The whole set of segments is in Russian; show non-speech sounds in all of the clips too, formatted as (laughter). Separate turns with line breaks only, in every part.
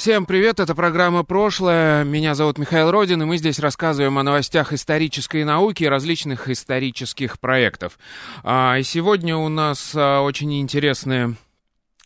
Всем привет, это программа «Прошлое». Меня зовут Михаил Родин, и мы здесь рассказываем о новостях исторической науки и различных исторических проектов. А, и сегодня у нас а, очень интересная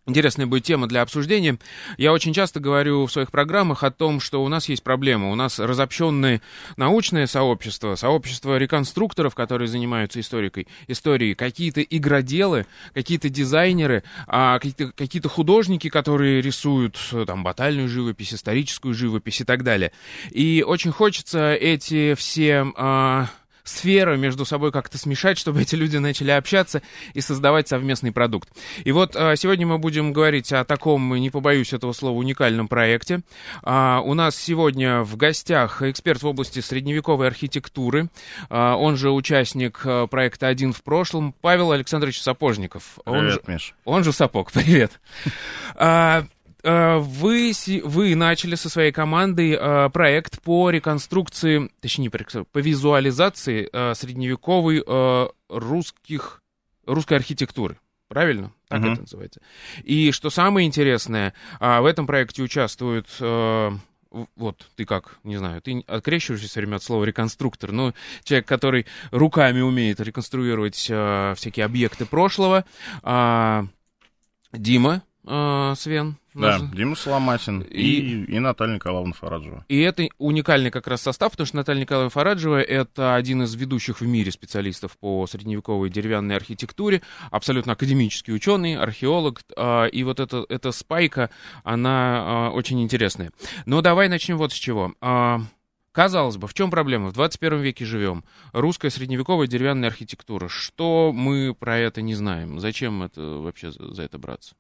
Интересная будет тема для обсуждения. Я очень часто говорю в своих программах о том, что у нас есть проблема. У нас разобщенное научное сообщество, сообщество реконструкторов, которые занимаются историкой, историей, какие-то игроделы, какие-то дизайнеры, а, какие-то, какие-то художники, которые рисуют там, батальную живопись, историческую живопись и так далее. И очень хочется эти все... А, сферы между собой как-то смешать, чтобы эти люди начали общаться и создавать совместный продукт. И вот а, сегодня мы будем говорить о таком, не побоюсь этого слова, уникальном проекте. А, у нас сегодня в гостях эксперт в области средневековой архитектуры, а, он же участник проекта «Один в прошлом», Павел Александрович Сапожников.
Привет,
он же,
Миш.
Он же Сапог, (laughs) привет. Э, вы, вы начали со своей командой э, проект по реконструкции, точнее, по визуализации э, средневековой русских, русской архитектуры. Правильно? Так uh-huh. это называется. И что самое интересное, в этом проекте участвуют вот ты как, не знаю, ты открещиваешься все время от слова реконструктор, но человек, который руками умеет реконструировать э, всякие объекты прошлого, э, Дима э, Свен,
да, Нужно... Дима Соломатин и... И, и Наталья Николаевна Фараджева.
И это уникальный как раз состав, потому что Наталья Николаевна Фараджева — это один из ведущих в мире специалистов по средневековой деревянной архитектуре, абсолютно академический ученый, археолог, а, и вот эта, эта спайка, она а, очень интересная. Но давай начнем вот с чего. А, казалось бы, в чем проблема? В 21 веке живем. Русская средневековая деревянная архитектура. Что мы про это не знаем? Зачем это вообще за это браться?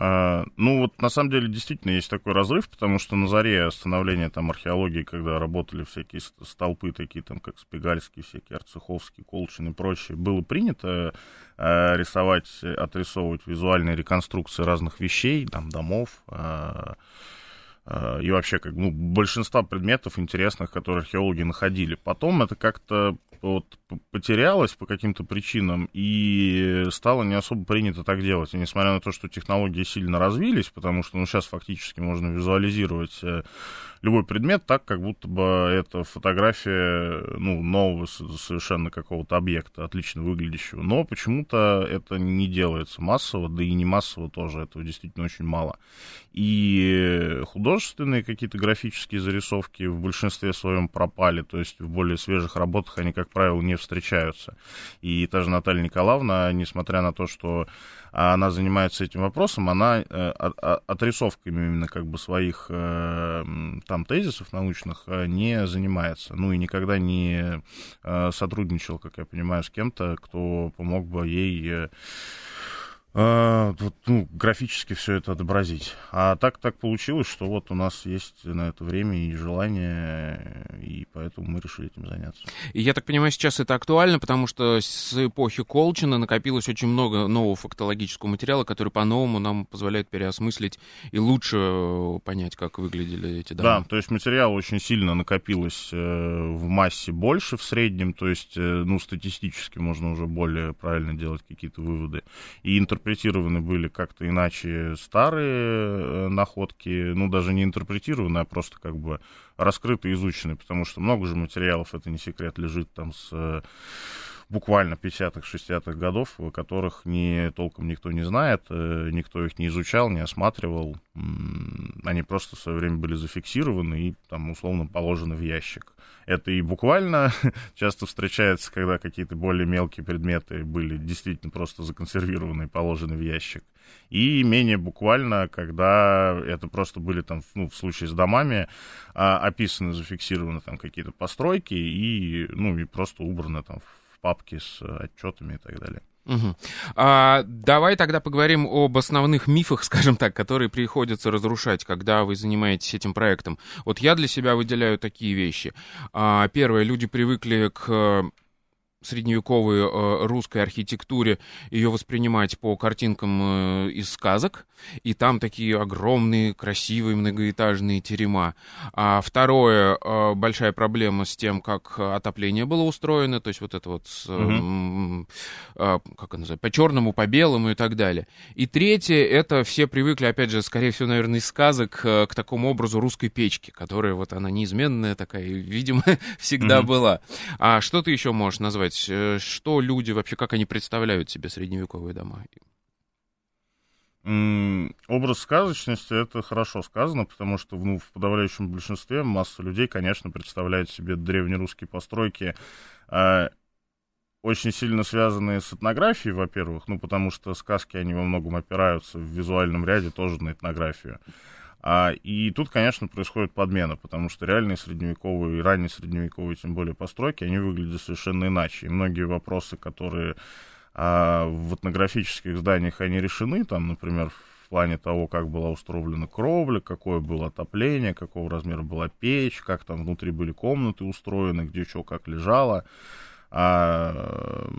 А, ну вот на самом деле действительно есть такой разрыв, потому что на заре становления там археологии, когда работали всякие столпы такие там, как Спигальский, всякие Арцеховский, Колчин и прочее, было принято э, рисовать, отрисовывать визуальные реконструкции разных вещей, там домов, э, и вообще как ну, большинства предметов интересных, которые археологи находили. Потом это как-то вот потерялась по каким-то причинам, и стало не особо принято так делать. И несмотря на то, что технологии сильно развились, потому что ну, сейчас фактически можно визуализировать э, любой предмет так, как будто бы это фотография ну, нового совершенно какого-то объекта, отлично выглядящего. Но почему-то это не делается массово, да и не массово тоже, этого действительно очень мало. И художественные какие-то графические зарисовки в большинстве своем пропали, то есть в более свежих работах они, как правило, не встречаются. И та же Наталья Николаевна, несмотря на то, что она занимается этим вопросом, она э, отрисовками именно как бы своих э, там тезисов научных э, не занимается. Ну и никогда не сотрудничал, как я понимаю, с кем-то, кто помог бы ей ну, графически все это отобразить. А так так получилось, что вот у нас есть на это время и желание, и поэтому мы решили этим заняться.
И я так понимаю, сейчас это актуально, потому что с эпохи Колчина накопилось очень много нового фактологического материала, который по-новому нам позволяет переосмыслить и лучше понять, как выглядели эти дома.
Да, то есть материал очень сильно накопилось э, в массе больше в среднем, то есть, э, ну, статистически можно уже более правильно делать какие-то выводы. И интерпретировать интерпретированы были как-то иначе старые э, находки, ну, даже не интерпретированы, а просто как бы раскрыты, изучены, потому что много же материалов, это не секрет, лежит там с э, буквально 50-х, 60-х годов, в которых не, толком никто не знает, э, никто их не изучал, не осматривал. Они просто в свое время были зафиксированы и там условно положены в ящик. Это и буквально (laughs) часто встречается, когда какие-то более мелкие предметы были действительно просто законсервированы и положены в ящик. И менее буквально, когда это просто были там, ну, в случае с домами, а, описаны, зафиксированы там какие-то постройки и, ну, и просто убраны там в папки с отчетами и так далее.
Угу. А, давай тогда поговорим об основных мифах, (laughs) скажем так, которые приходится разрушать, когда вы занимаетесь этим проектом. Вот я для себя выделяю такие вещи. А, первое, люди привыкли к средневековой э, русской архитектуре ее воспринимать по картинкам э, из сказок, и там такие огромные, красивые многоэтажные терема. А второе, э, большая проблема с тем, как отопление было устроено, то есть вот это вот, с, угу. как это называется, по черному, по белому и так далее. И третье, это все привыкли, опять же, скорее всего, наверное, из сказок к такому образу русской печки, которая вот она неизменная такая, видимо, (laughs) всегда угу. была. А что ты еще можешь назвать? Рассказать, э, что люди вообще, как они представляют себе средневековые дома?
Образ сказочности это хорошо сказано, потому что ну, в подавляющем большинстве масса людей, конечно, представляет себе древнерусские постройки, э, очень сильно связанные с этнографией, во-первых, ну, потому что сказки, они во многом опираются в визуальном ряде тоже на этнографию. А, и тут, конечно, происходит подмена, потому что реальные средневековые и ранние средневековые, тем более постройки, они выглядят совершенно иначе. И многие вопросы, которые а, в этнографических зданиях они решены, там, например, в плане того, как была устроена кровля, какое было отопление, какого размера была печь, как там внутри были комнаты устроены, где что как лежало, а,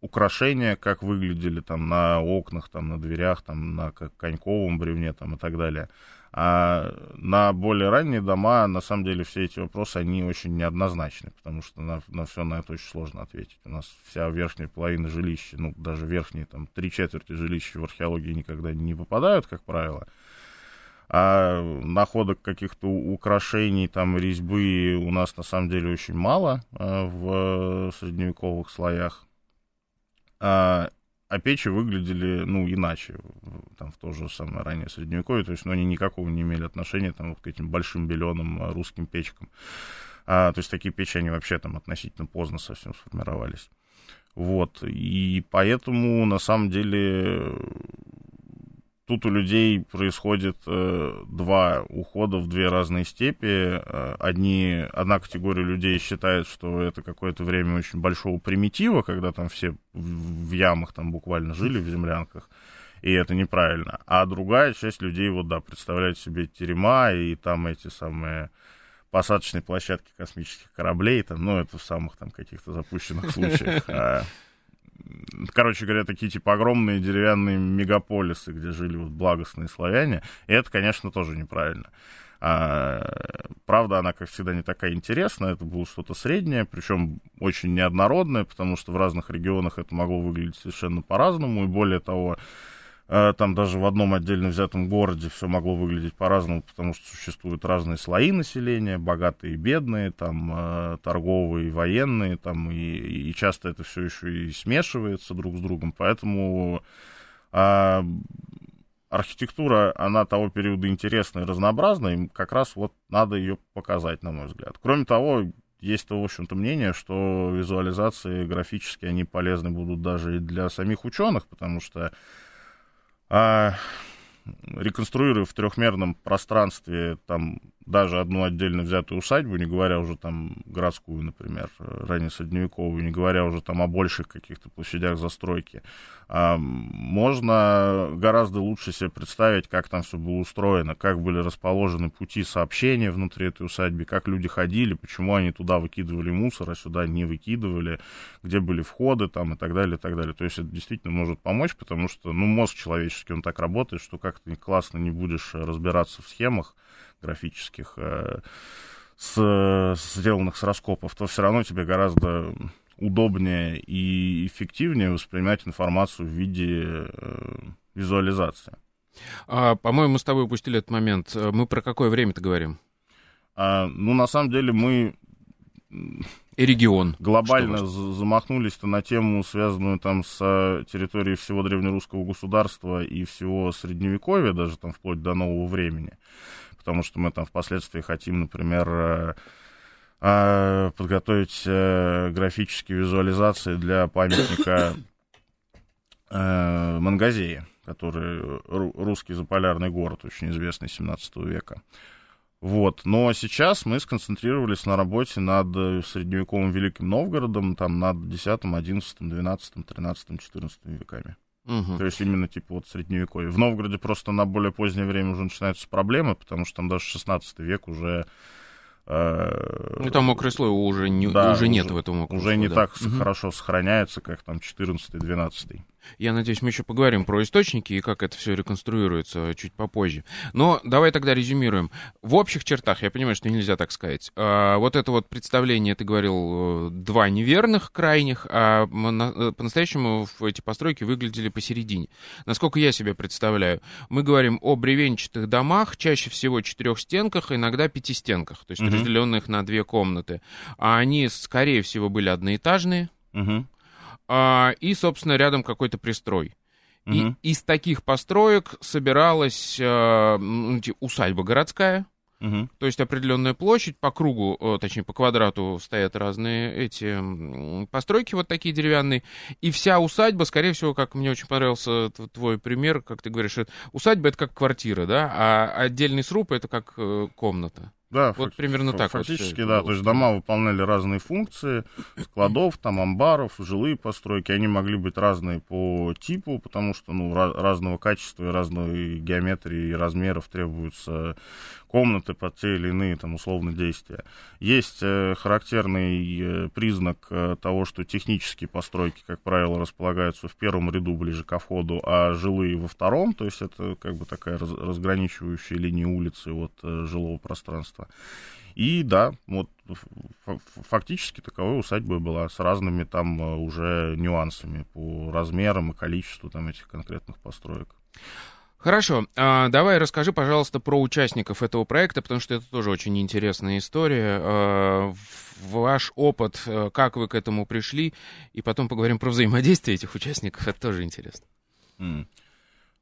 украшения, как выглядели там на окнах, там на дверях, там на коньковом бревне там и так далее. А на более ранние дома, на самом деле, все эти вопросы, они очень неоднозначны, потому что на, на все на это очень сложно ответить. У нас вся верхняя половина жилища, ну, даже верхние, там, три четверти жилища в археологии никогда не попадают, как правило. А находок каких-то украшений, там, резьбы у нас, на самом деле, очень мало а, в средневековых слоях. А, а печи выглядели, ну, иначе, там, в то же самое раннее Средневековье, то есть, ну, они никакого не имели отношения, там, к этим большим беленым а, русским печкам. А, то есть, такие печи, они вообще там относительно поздно совсем сформировались. Вот, и поэтому, на самом деле, тут у людей происходит э, два ухода в две разные степи. Э, одни, одна категория людей считает, что это какое-то время очень большого примитива, когда там все в, ямах там буквально жили, в землянках, и это неправильно. А другая часть людей, вот да, представляет себе терема и там эти самые посадочные площадки космических кораблей, там, ну, это в самых там каких-то запущенных случаях. Короче говоря, такие типа огромные деревянные мегаполисы, где жили вот благостные славяне. И это, конечно, тоже неправильно. А, правда, она, как всегда, не такая интересная. Это было что-то среднее, причем очень неоднородное, потому что в разных регионах это могло выглядеть совершенно по-разному. И более того, там даже в одном отдельно взятом городе все могло выглядеть по-разному, потому что существуют разные слои населения, богатые и бедные, там э, торговые, военные, там и, и часто это все еще и смешивается друг с другом, поэтому а, архитектура, она того периода интересная и разнообразная, и как раз вот надо ее показать, на мой взгляд. Кроме того, есть, в общем-то, мнение, что визуализации графические, они полезны будут даже и для самих ученых, потому что а, реконструируя в трехмерном пространстве там даже одну отдельно взятую усадьбу, не говоря уже там городскую, например, ранее средневековую, не говоря уже там о больших каких-то площадях застройки, а, можно гораздо лучше себе представить, как там все было устроено, как были расположены пути сообщения внутри этой усадьбы, как люди ходили, почему они туда выкидывали мусор, а сюда не выкидывали, где были входы там и так далее, и так далее. То есть это действительно может помочь, потому что, ну, мозг человеческий, он так работает, что как-то классно не будешь разбираться в схемах, графических, э, с, сделанных с раскопов, то все равно тебе гораздо удобнее и эффективнее воспринимать информацию в виде э, визуализации.
А, по-моему, мы с тобой упустили этот момент. Мы про какое время-то говорим?
А, ну, на самом деле, мы
и регион.
Глобально замахнулись-то на тему, связанную там с э, территорией всего древнерусского государства и всего Средневековья, даже там вплоть до нового времени потому что мы там впоследствии хотим, например, э, э, подготовить э, графические визуализации для памятника (coughs) Мангазеи, который русский заполярный город, очень известный 17 века. Вот. Но сейчас мы сконцентрировались на работе над э, средневековым Великим Новгородом, там над 10, 11, 12, 13, 14 веками. Угу. То есть именно типа вот средневековье. В Новгороде просто на более позднее время уже начинаются проблемы, потому что там даже 16 век уже
Э, ну, там мокрый слой уже, не,
да,
уже нет в этом
мокром Уже не да. так угу. хорошо сохраняется, как там 14-12.
Я надеюсь, мы еще поговорим про источники и как это все реконструируется чуть попозже. Но давай тогда резюмируем. В общих чертах, я понимаю, что нельзя так сказать. А, вот это вот представление, ты говорил, э, два неверных крайних, а э, по-настоящему эти постройки выглядели посередине. Насколько я себе представляю, мы говорим о бревенчатых домах, чаще всего четырех стенках, иногда пятистенках, то есть угу. разделенных на две комнаты. А они, скорее всего, были одноэтажные. Угу а, и, собственно, рядом какой-то пристрой. Угу. И из таких построек собиралась а, усадьба городская, Угу. То есть определенная площадь по кругу, точнее по квадрату стоят разные эти постройки вот такие деревянные, и вся усадьба, скорее всего, как мне очень понравился твой пример, как ты говоришь, усадьба это как квартира, да, а отдельный сруб это как э, комната.
Да,
вот факти- примерно так.
Фактически, вот да. То есть дома выполняли разные функции, складов, там, амбаров, жилые постройки. Они могли быть разные по типу, потому что, ну, разного качества и разной геометрии и размеров требуются комнаты под те или иные там условно действия. Есть э, характерный э, признак э, того, что технические постройки, как правило, располагаются в первом ряду ближе ко входу, а жилые во втором, то есть это как бы такая раз, разграничивающая линия улицы от жилого пространства. И да, вот фактически таковой усадьба была с разными там уже нюансами по размерам и количеству там этих конкретных построек.
Хорошо, а, давай расскажи, пожалуйста, про участников этого проекта, потому что это тоже очень интересная история. А, ваш опыт, а, как вы к этому пришли, и потом поговорим про взаимодействие этих участников, это тоже интересно. Mm.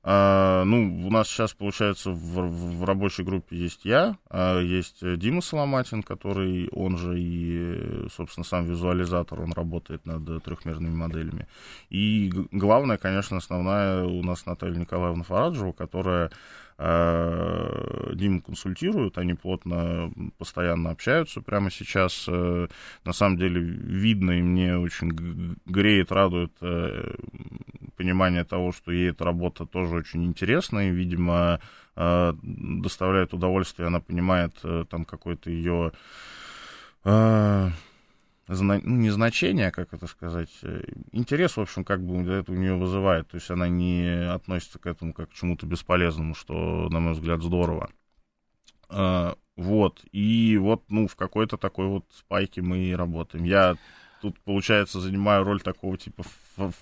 А, ну, у нас сейчас, получается, в, в рабочей группе есть я, а есть Дима Соломатин, который, он же и, собственно, сам визуализатор, он работает над трехмерными моделями. И главное, конечно, основная у нас Наталья Николаевна Фараджева, которая Э, Диму консультируют, они плотно, постоянно общаются прямо сейчас. Э, на самом деле видно, и мне очень греет, радует э, понимание того, что ей эта работа тоже очень интересна, и, видимо, доставляет удовольствие, она понимает там какой-то ее ну, не значение, как это сказать, э, интерес, в общем, как бы это у нее вызывает. То есть она не относится к этому как к чему-то бесполезному, что, на мой взгляд, здорово. А, вот, и вот, ну, в какой-то такой вот спайке мы и работаем. Я тут, получается, занимаю роль такого типа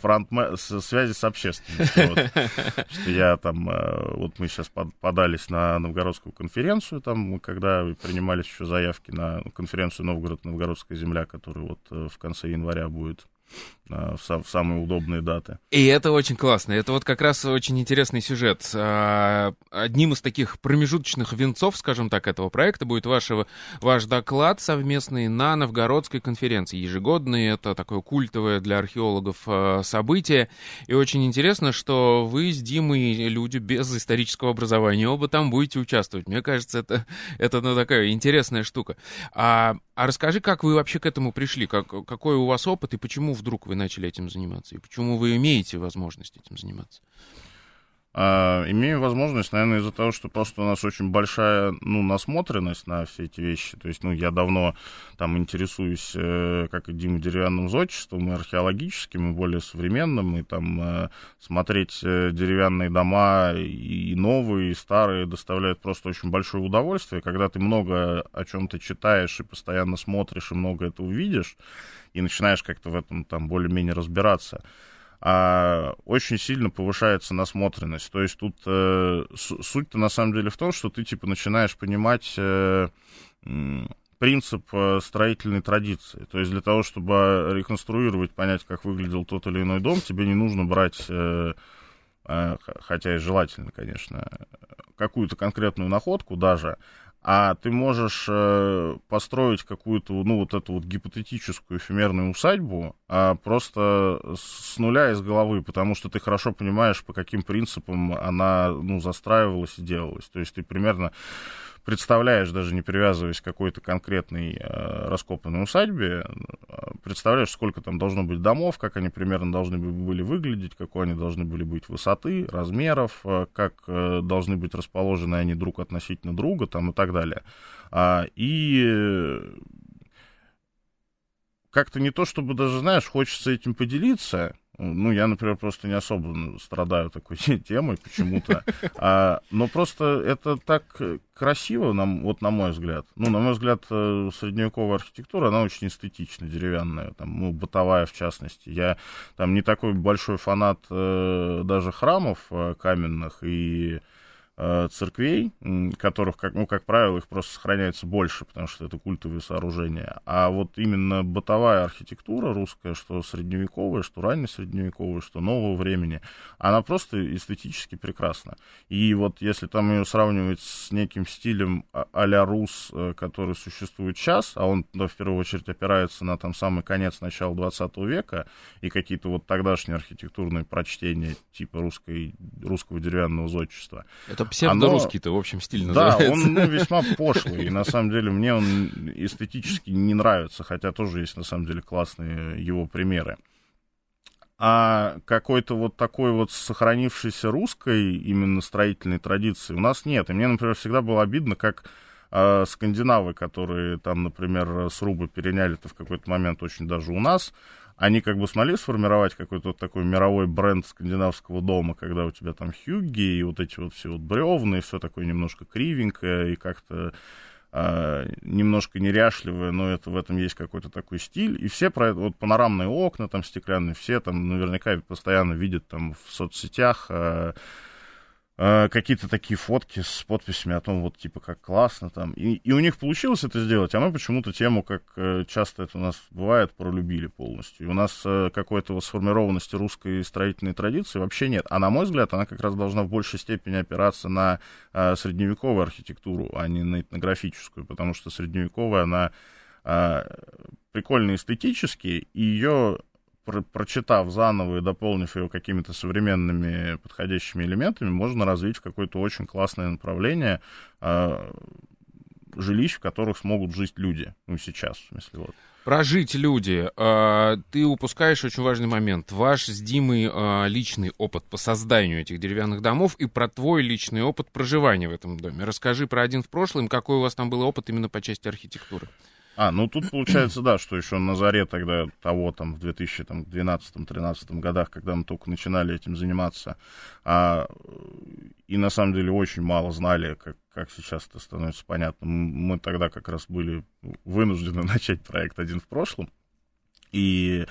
фронтмен, связи с общественностью. Вот, (laughs) что я там, э, вот мы сейчас подались на новгородскую конференцию, там, когда принимались еще заявки на конференцию Новгород-Новгородская земля, которая вот э, в конце января будет в, в самые удобные даты.
И это очень классно. Это вот как раз очень интересный сюжет. А, одним из таких промежуточных венцов, скажем так, этого проекта будет вашего, ваш доклад совместный на Новгородской конференции. Ежегодный, это такое культовое для археологов а, событие. И очень интересно, что вы с Димой, люди без исторического образования, оба там будете участвовать. Мне кажется, это, это ну, такая интересная штука. А, а расскажи, как вы вообще к этому пришли? Как, какой у вас опыт и почему вдруг вы начали этим заниматься? И почему вы имеете возможность этим заниматься?
А, имею возможность, наверное, из-за того, что просто у нас очень большая, ну, насмотренность на все эти вещи. То есть, ну, я давно там интересуюсь, э, как и Дима, деревянным зодчеством, и археологическим, и более современным, и там э, смотреть э, деревянные дома и новые, и старые доставляет просто очень большое удовольствие. Когда ты много о чем-то читаешь и постоянно смотришь, и много это увидишь, и начинаешь как-то в этом там более-менее разбираться, а очень сильно повышается насмотренность. То есть тут э, суть-то на самом деле в том, что ты типа начинаешь понимать э, принцип э, строительной традиции. То есть для того, чтобы реконструировать, понять, как выглядел тот или иной дом, тебе не нужно брать, э, э, хотя и желательно, конечно, какую-то конкретную находку даже, а ты можешь э, построить какую-то, ну, вот эту вот гипотетическую эфемерную усадьбу а просто с нуля из головы, потому что ты хорошо понимаешь, по каким принципам она, ну, застраивалась и делалась. То есть ты примерно представляешь, даже не привязываясь к какой-то конкретной э, раскопанной усадьбе, э, представляешь, сколько там должно быть домов, как они примерно должны были выглядеть, какой они должны были быть высоты, размеров, э, как э, должны быть расположены они друг относительно друга там, и так далее. А, и как-то не то, чтобы даже, знаешь, хочется этим поделиться, ну, я, например, просто не особо страдаю такой (laughs) темой почему-то. А, но просто это так красиво, нам, вот на мой взгляд. Ну, на мой взгляд, э, средневековая архитектура, она очень эстетична, деревянная, там, ну, бытовая в частности. Я там не такой большой фанат э, даже храмов э, каменных и церквей, которых, как, ну, как правило, их просто сохраняется больше, потому что это культовые сооружения. А вот именно бытовая архитектура русская, что средневековая, что раннесредневековая, что нового времени, она просто эстетически прекрасна. И вот если там ее сравнивать с неким стилем а- а-ля рус, э, который существует сейчас, а он да, в первую очередь опирается на там самый конец начала 20 века и какие-то вот тогдашние архитектурные прочтения типа русской, русского деревянного зодчества.
Это это псевдорусский-то, в общем, стиль
называется. Да, он ну, весьма (laughs) пошлый, и на самом деле мне он эстетически не нравится, хотя тоже есть на самом деле классные его примеры. А какой-то вот такой вот сохранившейся русской именно строительной традиции у нас нет. И мне, например, всегда было обидно, как э, скандинавы, которые там, например, срубы переняли-то в какой-то момент очень даже у нас, они как бы смогли сформировать какой-то вот такой мировой бренд скандинавского дома, когда у тебя там хюгги и вот эти вот все вот бревны, и все такое немножко кривенькое и как-то а, немножко неряшливое, но это, в этом есть какой-то такой стиль. И все про это, вот панорамные окна там стеклянные, все там наверняка постоянно видят там в соцсетях а, Э, какие-то такие фотки с подписями о том, вот, типа, как классно там. И, и у них получилось это сделать, а мы почему-то тему, как э, часто это у нас бывает, пролюбили полностью. И у нас э, какой-то вот сформированности русской строительной традиции вообще нет. А на мой взгляд, она как раз должна в большей степени опираться на средневековую архитектуру, а не на этнографическую, потому что средневековая, она прикольно эстетически, и ее про прочитав заново и дополнив его какими-то современными подходящими элементами, можно развить в какое-то очень классное направление э, жилищ, в которых смогут жить люди. Ну, сейчас, в смысле, вот.
Прожить люди. Э, ты упускаешь очень важный момент. Ваш с Димой э, личный опыт по созданию этих деревянных домов и про твой личный опыт проживания в этом доме. Расскажи про один в прошлом, какой у вас там был опыт именно по части архитектуры.
А, ну тут получается, да, что еще на заре тогда того, там, в 2012-2013 годах, когда мы только начинали этим заниматься, а, и на самом деле очень мало знали, как, как сейчас это становится понятно. Мы тогда как раз были вынуждены (laughs) начать проект «Один в прошлом», и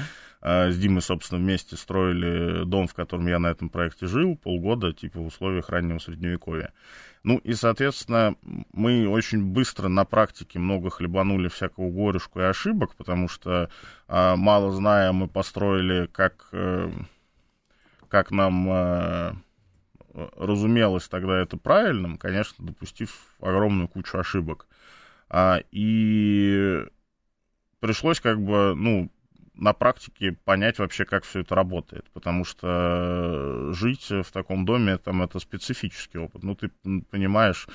с Димой, собственно, вместе строили дом, в котором я на этом проекте жил, полгода, типа, в условиях раннего средневековья. Ну и, соответственно, мы очень быстро на практике много хлебанули всякого горюшку и ошибок, потому что, э, мало зная, мы построили, как, э, как нам э, разумелось тогда это правильным, конечно, допустив огромную кучу ошибок. А, и пришлось как бы, ну, на практике понять вообще, как все это работает, потому что жить в таком доме, там, это специфический опыт. Ну, ты понимаешь,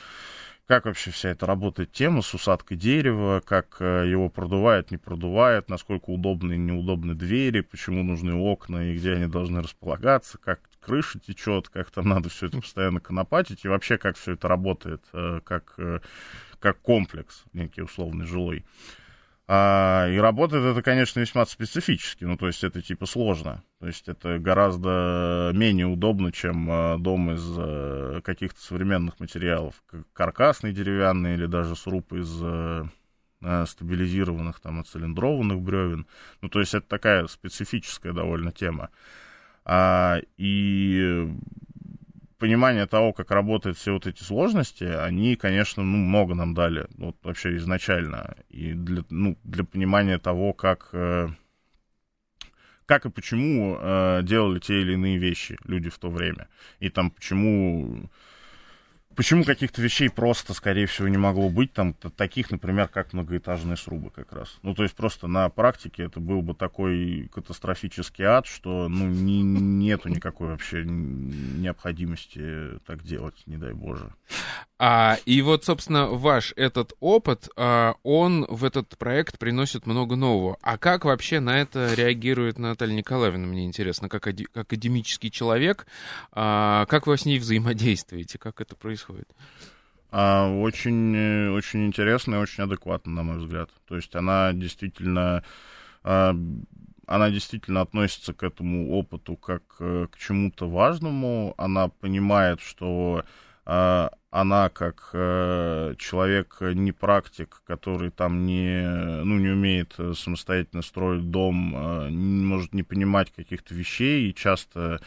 как вообще вся эта работает тема с усадкой дерева, как э, его продувает, не продувает, насколько удобны и неудобны двери, почему нужны окна и где они должны располагаться, как крыша течет, как там надо все это постоянно конопатить, и вообще как все это работает, э, как, э, как комплекс некий условный жилой. А, и работает это, конечно, весьма специфически, ну, то есть это типа сложно. То есть это гораздо менее удобно, чем а, дом из а, каких-то современных материалов. Каркасный деревянный или даже сруб из а, стабилизированных, там, оцилиндрованных бревен. Ну, то есть это такая специфическая довольно тема. А, и понимание того, как работают все вот эти сложности, они, конечно, ну, много нам дали, вот вообще изначально. И для, ну, для понимания того, как, э, как и почему э, делали те или иные вещи люди в то время. И там почему Почему каких-то вещей просто, скорее всего, не могло быть, там, таких, например, как многоэтажные срубы как раз. Ну, то есть просто на практике это был бы такой катастрофический ад, что, ну, не, нету никакой вообще необходимости так делать, не дай боже.
А, и вот, собственно, ваш этот опыт, а, он в этот проект приносит много нового. А как вообще на это реагирует Наталья Николаевна, мне интересно, как, как академический человек, а, как вы с ней взаимодействуете, как это происходит?
А, очень, очень интересно и очень адекватно, на мой взгляд. То есть она действительно а, она действительно относится к этому опыту как э, к чему-то важному. Она понимает, что э, она как э, человек не практик, который там не, ну, не умеет самостоятельно строить дом, не может не понимать каких-то вещей и часто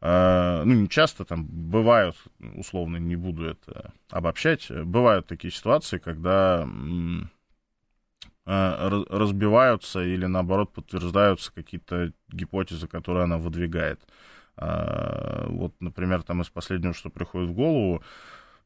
ну, не часто там бывают, условно, не буду это обобщать, бывают такие ситуации, когда Э, разбиваются или, наоборот, подтверждаются какие-то гипотезы, которые она выдвигает. А, вот, например, там из последнего, что приходит в голову,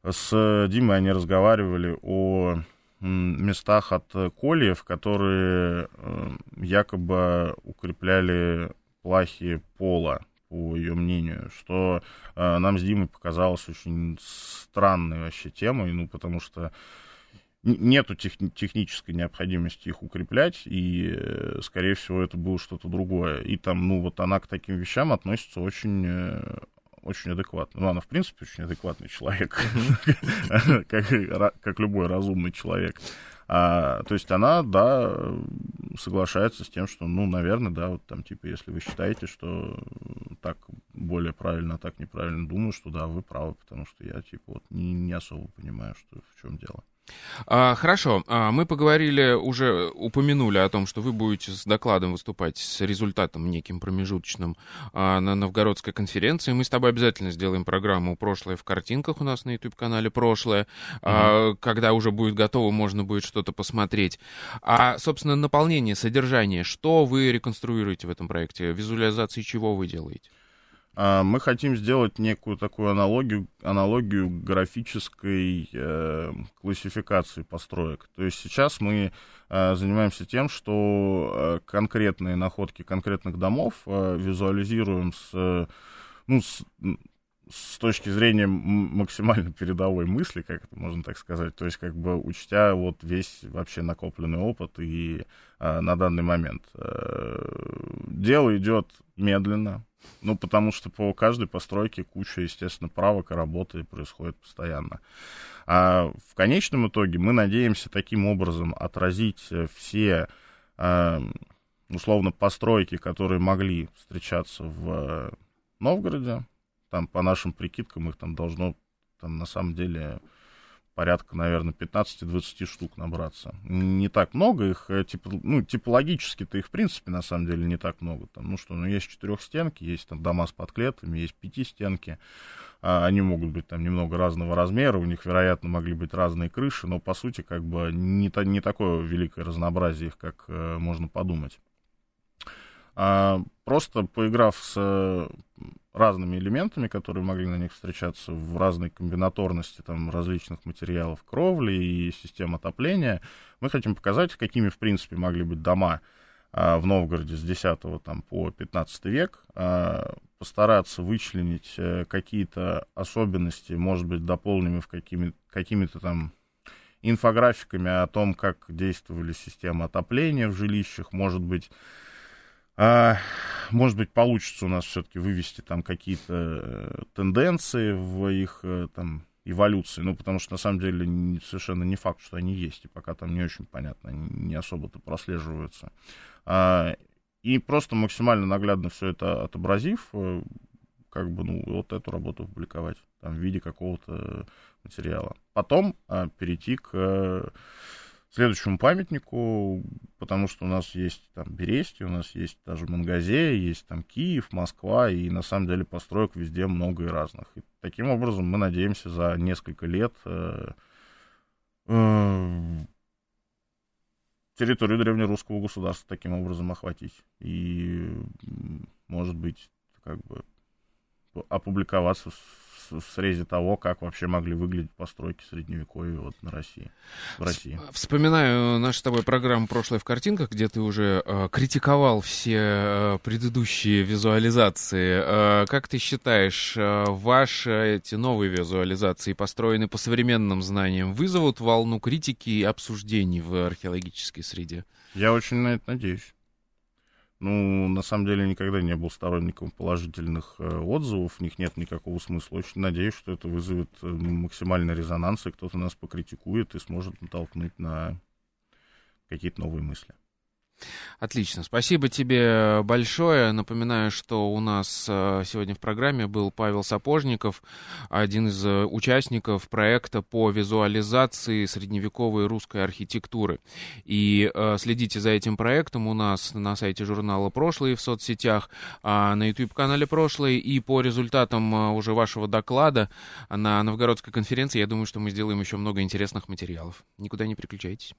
с Димой они разговаривали о местах от кольев, которые э, якобы укрепляли плахи пола, по ее мнению, что э, нам с Димой показалось очень странной вообще темой, ну, потому что нету тех, технической необходимости их укреплять, и, э, скорее всего, это было что-то другое. И там, ну, вот она к таким вещам относится очень, э, очень адекватно. Ну, она, в принципе, очень адекватный человек, (laughs) как любой разумный человек. А, то есть она, да, соглашается с тем, что, ну, наверное, да, вот там, типа, если вы считаете, что так более правильно, а так неправильно, думаю, что да, вы правы, потому что я, типа, вот не, не особо понимаю, что в чем дело.
А, хорошо, а, мы поговорили, уже упомянули о том, что вы будете с докладом выступать с результатом неким промежуточным а, на Новгородской конференции. Мы с тобой обязательно сделаем программу «Прошлое в картинках» у нас на YouTube-канале «Прошлое», угу. когда уже будет готово, можно будет что-то посмотреть. А, собственно, наполнение, содержание, что вы реконструируете в этом проекте? Визуализации чего вы делаете?
А, мы хотим сделать некую такую аналогию, аналогию графической э, классификации построек. То есть сейчас мы э, занимаемся тем, что э, конкретные находки конкретных домов э, визуализируем с, ну, с, с точки зрения максимально (laughs) передовой мысли, как это можно так сказать, то есть как бы учтя вот весь вообще накопленный опыт и э, на данный момент. Э, дело идет медленно, ну, потому что по каждой постройке куча, естественно, правок и работы происходит постоянно. А в конечном итоге мы надеемся таким образом отразить э, все, э, условно, постройки, которые могли встречаться в Новгороде. Там, по нашим прикидкам, их там должно, там, на самом деле, порядка, наверное, 15-20 штук набраться. Не так много их, э, тип, ну, типологически-то их, в принципе, на самом деле не так много. Там, ну что, ну, есть четырехстенки, есть там дома с подклетами, есть пятистенки. А, они могут быть там немного разного размера, у них, вероятно, могли быть разные крыши, но, по сути, как бы не, та, не такое великое разнообразие их, как э, можно подумать. А, просто поиграв с разными элементами, которые могли на них встречаться в разной комбинаторности там, различных материалов кровли и систем отопления, мы хотим показать, какими, в принципе, могли быть дома а, в Новгороде с 10 там, по 15 век, а, постараться вычленить а, какие-то особенности, может быть, дополненными в какими, какими-то там инфографиками о том, как действовали системы отопления в жилищах, может быть, а, может быть, получится у нас все-таки вывести там какие-то э, тенденции в их э, там эволюции, ну, потому что на самом деле совершенно не факт, что они есть, и пока там не очень понятно, не особо-то прослеживаются. А, и просто максимально наглядно все это отобразив, э, как бы, ну, вот эту работу публиковать там, в виде какого-то материала. Потом а, перейти к следующему памятнику, потому что у нас есть там Берестия, у нас есть даже Мангазея, есть там Киев, Москва, и на самом деле построек везде много и разных. И таким образом мы надеемся за несколько лет э, э, территорию древнерусского государства таким образом охватить. И, может быть, как бы опубликоваться в срезе того, как вообще могли выглядеть постройки средневековья вот на России, в России.
Вспоминаю нашу с тобой программу «Прошлое в картинках», где ты уже э, критиковал все э, предыдущие визуализации. Э, как ты считаешь, э, ваши эти новые визуализации, построенные по современным знаниям, вызовут волну критики и обсуждений в археологической среде?
Я очень на это надеюсь. Ну, на самом деле, никогда не был сторонником положительных э, отзывов, в них нет никакого смысла. Очень надеюсь, что это вызовет э, максимальный резонанс, и кто-то нас покритикует и сможет натолкнуть на какие-то новые мысли.
Отлично. Спасибо тебе большое. Напоминаю, что у нас э, сегодня в программе был Павел Сапожников, один из э, участников проекта по визуализации средневековой русской архитектуры. И э, следите за этим проектом у нас на сайте журнала «Прошлое» в соцсетях, а на YouTube-канале «Прошлое». И по результатам уже вашего доклада на Новгородской конференции, я думаю, что мы сделаем еще много интересных материалов. Никуда не переключайтесь.